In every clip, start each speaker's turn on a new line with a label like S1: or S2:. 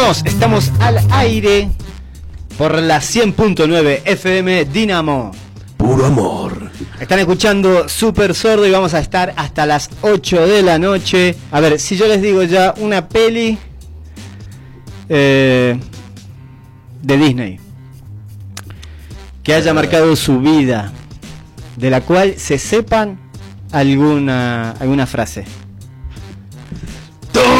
S1: Seguimos, estamos al aire por la 100.9 FM Dinamo.
S2: Puro amor.
S1: Están escuchando Super Sordo y vamos a estar hasta las 8 de la noche. A ver, si yo les digo ya una peli eh, de Disney que haya marcado su vida, de la cual se sepan alguna, alguna frase.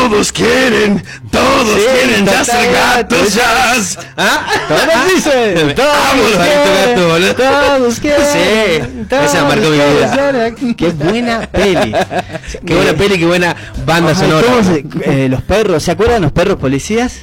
S2: Todos quieren, todos
S1: Sí,
S2: quieren ya ser gatos jazz. ¿Ah?
S1: Todos dicen, todos quieren,
S2: gatos, boludo.
S1: todos quieren,
S2: Sí,
S1: todos
S2: esa marcó mi vida.
S1: Qué buena peli.
S2: Qué buena peli, qué buena banda sonora.
S1: ¿cómo se- eh, los perros, ¿se acuerdan los perros policías?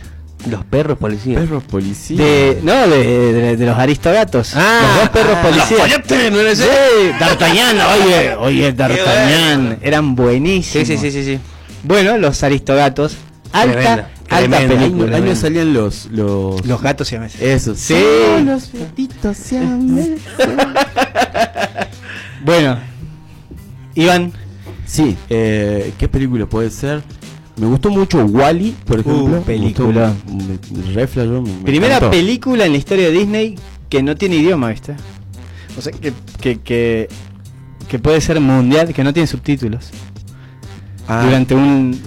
S2: Los perros policías.
S3: Perros policías.
S1: De, no, de, de- de los aristogatos.
S2: Ah,
S1: los dos perros
S2: ah,
S1: policías.
S2: los ¿no era ese?
S1: Sí, D'Artagnan, oye, oye, D'Artagnan. Eran buenísimos.
S2: Sí, sí, sí, sí, sí.
S1: Bueno, los aristogatos. Alta,
S2: Tremenda,
S1: alta
S2: tremenda.
S3: Año,
S1: película.
S3: año salían los. Los,
S1: Los gatos siameses.
S3: Esos.
S1: Sí.
S3: los gatitos siameses.
S1: Bueno, Iván,
S3: Sí, eh, ¿qué película puede ser? Me gustó mucho Wally, por ejemplo.
S1: Uh, película.
S3: Me gustó- me- re flashó, me- me
S1: primera
S3: encantó.
S1: película en la historia de Disney que no tiene idioma, ¿viste? O sea, que, que, que, que puede ser mundial, que no tiene subtítulos.
S3: Ah,
S1: Durante un...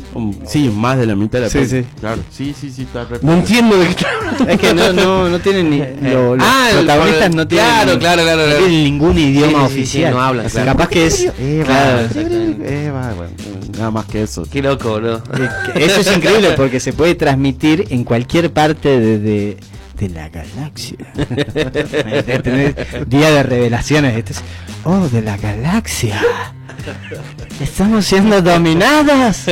S3: sí, más de la mitad de la
S1: Sí,
S3: película.
S1: sí.
S3: Claro, sí, sí, sí, está
S2: No entiendo de qué
S1: Es que no, no, no tienen ni... lo- los
S2: Ah, el-
S1: protagonistas no tienen...
S2: claro, claro, claro,
S1: no
S2: claro.
S1: tienen ningún idioma
S2: Sí, sí, sí,
S1: oficial.
S2: no hablan,
S1: O sea,
S2: claro.
S1: Capaz que es...
S3: Eva,
S1: claro.
S3: Eva, bueno, nada más que eso.
S2: Qué loco, boludo.
S1: Que Eso es increíble porque se puede transmitir en cualquier parte de, de, de la galaxia. De tener día de revelaciones. Este es- oh, de la galaxia. Estamos siendo dominadas.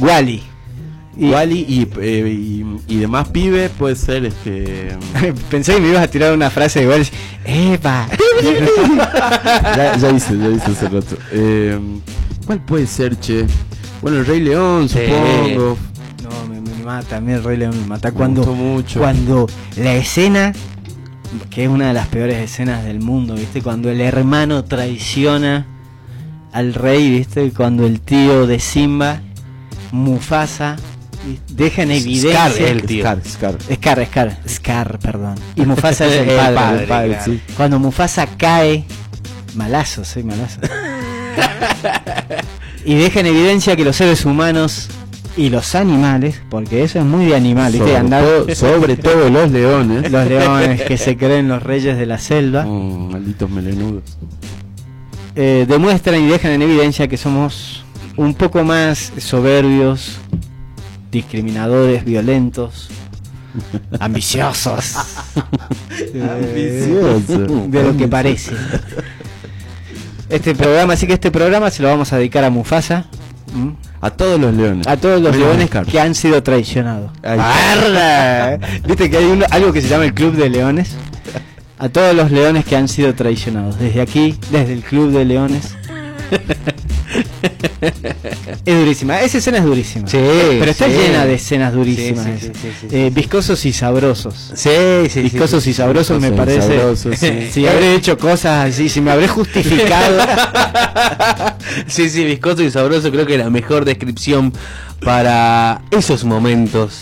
S1: Wally. Y
S3: Wally y, eh, y, y demás pibes puede ser este.
S1: pensé que me ibas a tirar una frase de Wally. Eva.
S3: ya, ya hice, ya hice hace rato. Eh, ¿Cuál puede ser, che? Bueno, el Rey León,
S2: Sí.
S3: supongo.
S1: No, me, me mata, a mí el Rey León me mata.
S3: Me
S1: Cuando,
S3: mucho.
S1: cuando la escena, que es una de las peores escenas del mundo, ¿viste? Cuando el hermano traiciona al rey, ¿viste? Cuando el tío de Simba, Mufasa, deja en evidencia...
S2: Scar, el tío.
S3: Scar, Scar.
S1: Scar, Scar, Scar, perdón. Y Mufasa es el
S2: El
S1: padre.
S2: padre,
S3: El padre,
S2: claro.
S3: sí.
S1: Cuando Mufasa cae, malazo, sí, malazo. y deja en evidencia que los seres humanos y los animales, porque eso es muy de animal, ¿viste?
S3: Sobre,
S1: Andar-
S3: todo, sobre todo los leones.
S1: los leones que se creen los reyes de la selva,
S3: Mm, malditos melenudos.
S1: Eh, demuestran y dejan en evidencia que somos un poco más soberbios, discriminadores, violentos, ambiciosos.
S3: Ambicioso.
S1: de lo que parece. Este programa, así que este programa se lo vamos a dedicar a Mufasa.
S3: A todos los leones.
S1: a todos los leones que han sido traicionados. ¿Viste que hay uno- algo que se llama el Club de Leones? A todos los leones que han sido traicionados. Desde aquí, desde el Club de Leones. es durísima. Esa escena es durísima.
S2: Sí,
S1: Pero está
S2: sí.
S1: llena de escenas durísimas.
S2: Sí,
S1: Eh, viscosos y sabrosos.
S2: Sí, sí,
S1: Viscosos y sabrosos me parece.
S3: sabrosos, sí.
S1: Si habré hecho cosas así, si me habré justificado.
S2: sí, sí, viscoso y sabroso creo que es la mejor descripción para esos momentos.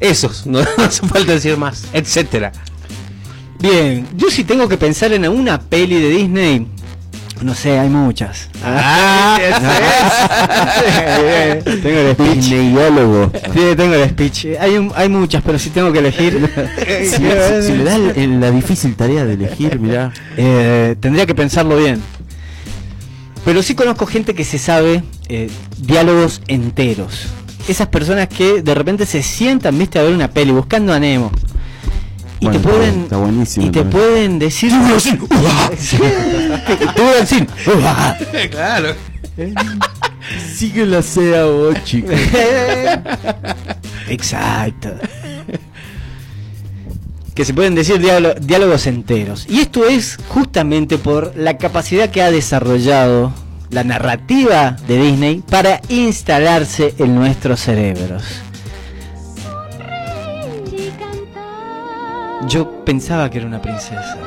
S2: Esos, no, no hace falta decir más, etcétera.
S1: Bien, yo si tengo que pensar en una peli de Disney, no sé, hay muchas.
S2: Ah,
S1: tengo el speech.
S3: Disneyólogo.
S1: Sí, tengo el speech. Hay, un- hay muchas, pero si tengo que elegir,
S3: Si, si- si le da el- la difícil tarea de elegir, mirá.
S1: eh, tendría que pensarlo bien. Pero sí conozco gente que se sabe eh, diálogos enteros. Esas personas que de repente se sientan, viste, a ver una peli buscando a Nemo. Y
S3: Bueno,
S1: te pueden
S3: está buenísimo
S1: y te
S3: también.
S1: pueden decir Sí. Te pueden decir
S2: claro.
S3: Sigue la sea vos, chico.
S1: Exacto. Que se pueden decir diálogo- diálogos enteros. Y esto es justamente por la capacidad que ha desarrollado la narrativa de Disney para instalarse en nuestros cerebros. Yo pensaba que era una princesa.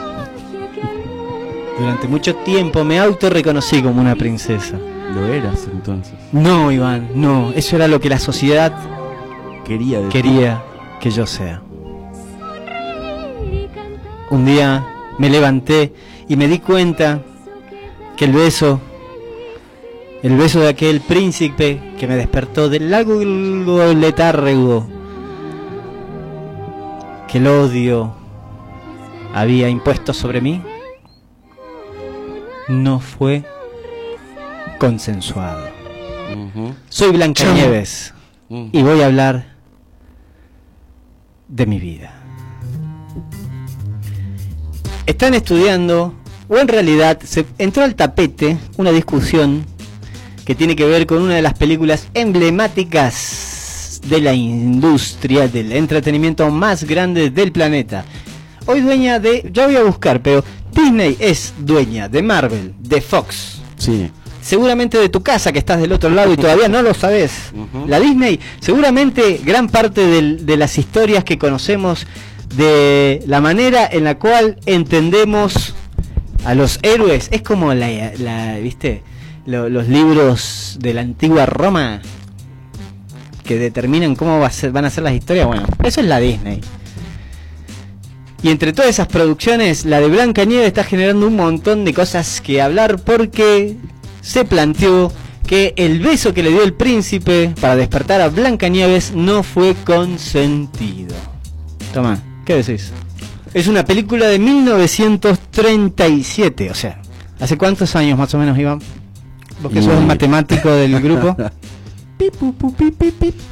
S1: Durante mucho tiempo me auto reconocí como una princesa.
S3: Lo eras entonces.
S1: No, Iván, no. Eso era lo que la sociedad
S3: quería de ti.
S1: quería que yo sea. Un día me levanté y me di cuenta que el beso, el beso de aquel príncipe que me despertó del largo letargo que el odio había impuesto sobre mí, no fue consensuado. Soy Blancanieves
S3: Mm.
S1: y voy a hablar de mi vida. Están estudiando, o en realidad se entró al tapete una discusión que tiene que ver con una de las películas emblemáticas de la industria del entretenimiento más grande del planeta. Hoy dueña de, ya voy a buscar, pero Disney es dueña de Marvel, de Fox,
S3: Sí.
S1: seguramente de tu casa que estás del otro lado y todavía no lo sabes. La Disney, seguramente gran parte del- de las historias que conocemos de la manera en la cual entendemos a los héroes es como la, la- ¿viste? Lo- los libros de la antigua Roma que determinan cómo va a ser- van a ser las historias. Bueno, eso es la Disney. Y entre todas esas producciones, la de Blanca Nieve está generando un montón de cosas que hablar porque se planteó que el beso que le dio el príncipe para despertar a Blanca Nieves no fue consentido. Toma, ¿qué decís? Es una película de 1937, o sea, ¿hace cuántos años más o menos, Iván? Vos que sos el matemático del grupo.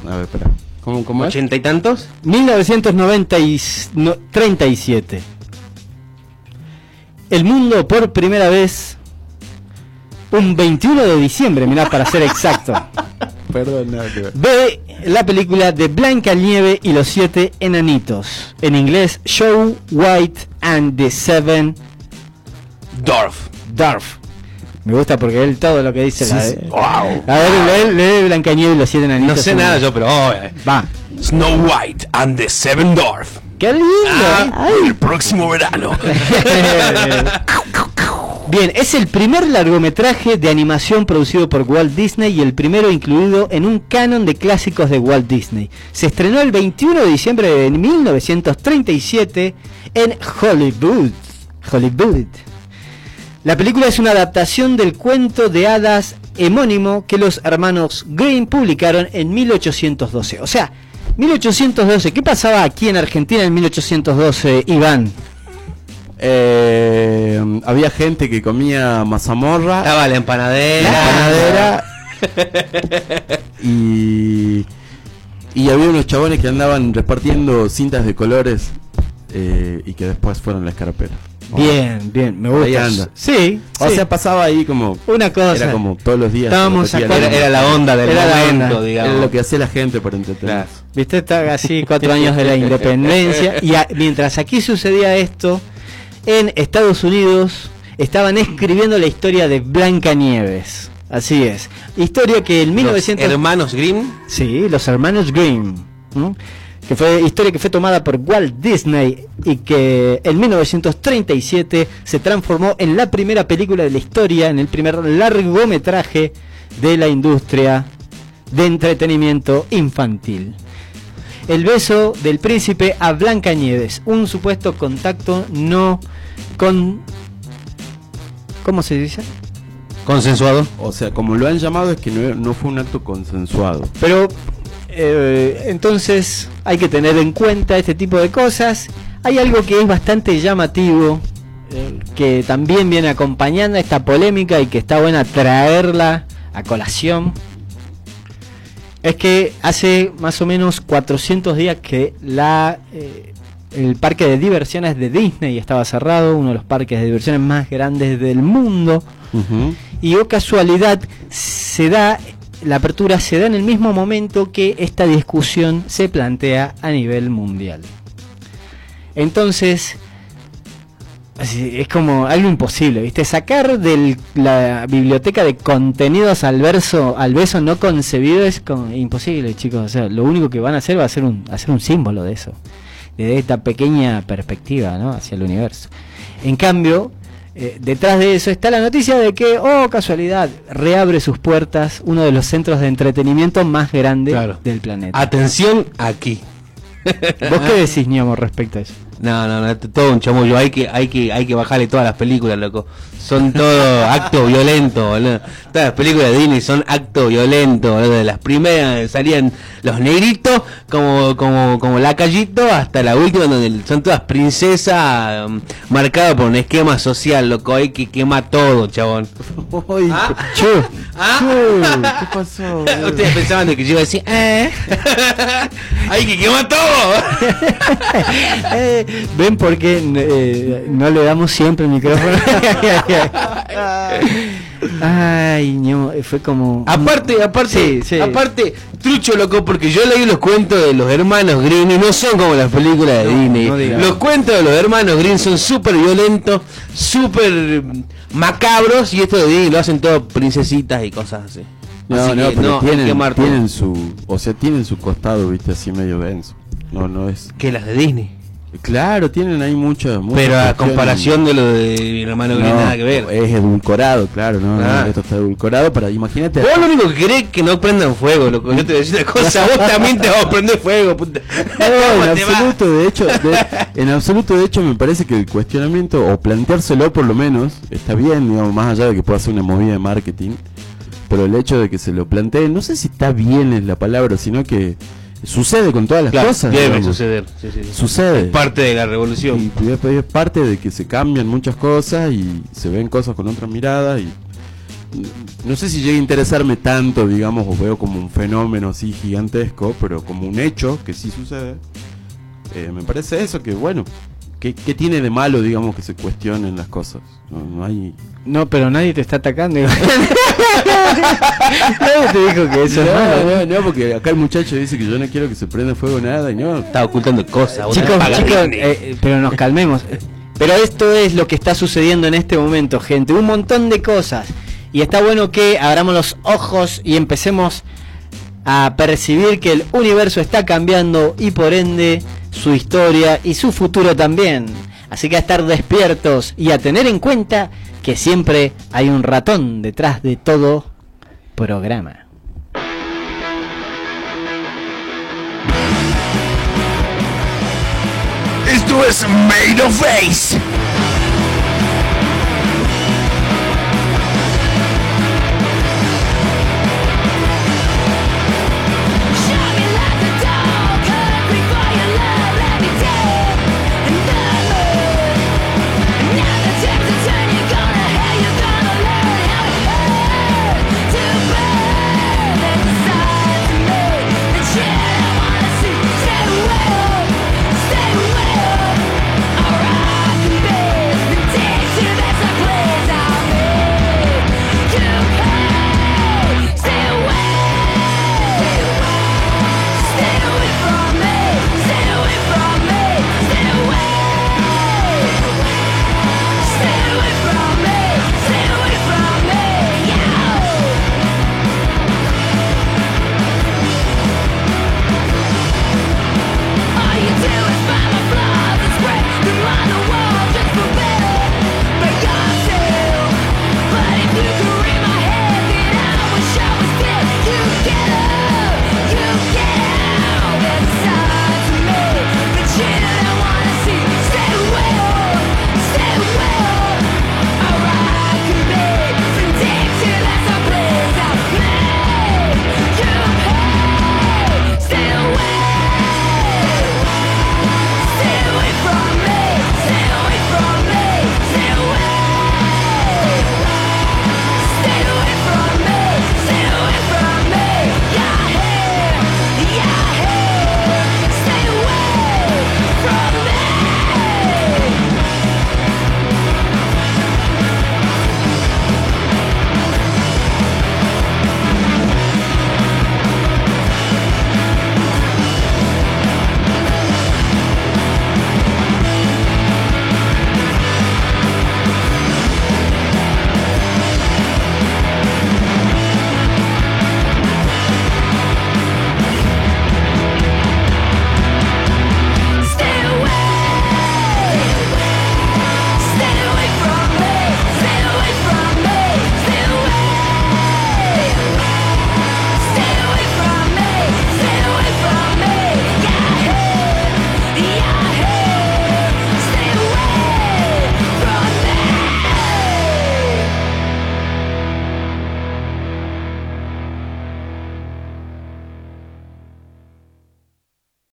S3: A ver, espera. ¿Cómo, cómo?
S2: ¿Ochenta y tantos?
S1: 1937. El mundo por primera vez, un 21 de diciembre, mirá, para ser exacto,
S3: Perdón, que ver.
S1: ve la película de Blanca Nieve y los siete enanitos. En inglés, Show White and the Seven
S2: Dorf.
S1: Dwarf. Me gusta porque él todo lo que dice
S3: Sí,
S1: la de-
S2: Wow.
S1: A ver, lee, lee Blanca Nieve y los siete enanitos.
S2: No sé nada yo, pero oh, eh.
S1: Va.
S2: Snow White and the Seven Dwarf.
S1: ¡Qué lindo!
S2: Ah, el próximo verano.
S1: Bien, es el primer largometraje de animación producido por Walt Disney y el primero incluido en un canon de clásicos de Walt Disney. Se estrenó el 21 de diciembre de 1937 en Hollywood. Hollywood. La película es una adaptación del cuento de hadas homónimo que los hermanos Green publicaron en 1812. O sea, 1812, ¿qué pasaba aquí en Argentina en 1812, Iván?
S3: Eh, había gente que comía mazamorra,
S2: Estaba la empanadera.
S3: la panadera y, y había unos chabones que andaban repartiendo cintas de colores eh, y que después fueron la escarapela.
S1: Bien, bien, me
S3: Por ahí
S1: gusta.
S3: anda.
S1: Sí,
S3: O
S1: sí.
S3: sea, pasaba ahí como...
S1: una cosa.
S3: Era como todos los días.
S1: Estábamos acá-
S2: Era, la onda del
S1: Era la
S2: momento,
S1: onda.
S2: digamos.
S3: Era lo que hacía la gente para entretener.
S2: Claro.
S1: Viste, está así cuatro años de la independencia. Y a- mientras aquí sucedía esto, en Estados Unidos estaban escribiendo la historia de Blancanieves. Así es. Historia que en
S2: Los
S1: 1900...
S2: hermanos Grimm.
S1: Sí, los hermanos Grimm. ¿no? Que fue historia que fue tomada por Walt Disney y que en 1937 se transformó en la primera película de la historia, en el primer largometraje de la industria de entretenimiento infantil. El beso del príncipe a Blancanieves, un supuesto contacto no con ¿Cómo se dice?
S2: Consensuado.
S3: O sea, como lo han llamado es que no, no fue un acto consensuado.
S1: Pero eh, entonces hay que tener en cuenta este tipo de cosas. Hay algo que es bastante llamativo, eh, que también viene acompañando esta polémica y que está buena traerla a colación. Es que hace más o menos 400 días que la eh, el parque de diversiones de Disney estaba cerrado, uno de los parques de diversiones más grandes del mundo. Y o casualidad se da, la apertura se da en el mismo momento que esta discusión se plantea a nivel mundial. Entonces, es como algo imposible, ¿viste? Sacar de la biblioteca de contenidos al verso, al beso no concebido es imposible, chicos. O sea, lo único que van a hacer va a ser un, hacer un símbolo de eso, de esta pequeña perspectiva, ¿no? Hacia el universo. En cambio, Eh, detrás de eso está la noticia de que, oh casualidad, reabre sus puertas uno de los centros de entretenimiento más grandes
S2: Claro.
S1: del planeta.
S2: Atención aquí.
S1: ¿Vos qué decís, Ñamo, respecto a eso?
S2: No, no, no, todo un chamullo. Hay que, hay que, hay que bajarle todas las películas, loco. Son todo acto violento, boludo. Todas las películas de Disney son acto violento, boludo. De las primeras salían los negritos, como, como, como la callito, hasta la última donde son todas princesas um, marcadas por un esquema social, loco. Hay que quema todo, chabón. Ah. ¿Ah?
S3: ¿Qué pasó?
S2: Ustedes pensaban de que yo iba a decir, eh, hay que quemar todo.
S1: Eh, ¿Ven por qué eh, no le damos siempre el micrófono? Ay, eh, fue como...
S2: Aparte, aparte,
S1: Sí, sí.
S2: aparte, trucho loco, porque yo leí los cuentos de los hermanos Green y no son como las películas de
S1: No,
S2: Disney.
S1: no
S2: los cuentos de los hermanos Green son súper violentos, súper macabros y esto de Disney lo hacen todo princesitas y cosas así.
S3: No,
S2: Así
S3: no,
S2: que
S3: pero tienen, tienen su, o sea, tienen su costado, viste, así medio denso. No, no es.
S2: que las de Disney.
S3: Claro, tienen ahí muchas
S2: Pero a comparación de lo de mi hermano Green,
S3: No,
S2: nada que ver.
S3: Es edulcorado, claro, no, no,
S2: Ah.
S3: esto está edulcorado para, imagínate.
S2: Vos lo único que querés es que no prendan fuego, loco. Yo te voy a decir una cosa, vos también te vas a prender fuego, puta.
S3: No,
S2: ¿Cómo
S3: en
S2: va?
S3: absoluto, de hecho, de- en absoluto, de hecho, me parece que el cuestionamiento, o planteárselo por lo menos, está bien, digamos, más allá de que pueda ser una movida de marketing, pero el hecho de que se lo planteen, no sé si está bien es la palabra, sino que sucede con todas las
S2: Claro,
S3: cosas.
S2: debe
S3: digamos.
S2: suceder. sí, sí, sí.
S3: Sucede.
S2: Parte de la revolución.
S3: Y es, es parte de que se cambian muchas cosas y se ven cosas con otras miradas y no sé si llega a interesarme tanto, digamos, o veo como un fenómeno así gigantesco, pero como un hecho que sí sucede. eh, me parece eso, que bueno, ¿qué, qué tiene de malo, digamos, que se cuestionen las cosas? No, no hay...
S1: No, pero nadie te está atacando. nadie te dijo que eso es malo.
S3: No, no, no, porque acá el muchacho dice que yo no quiero que se prenda fuego nada y no.
S2: Está ocultando cosas.
S1: Chicos, chicos, eh, pero nos calmemos. Pero esto es lo que está sucediendo en este momento, gente. Un montón de cosas. Y está bueno que abramos los ojos y empecemos a percibir que el universo está cambiando y por ende su historia y su futuro también. Así que a estar despiertos y a tener en cuenta que siempre hay un ratón detrás de todo programa.
S4: Esto es Made of Face.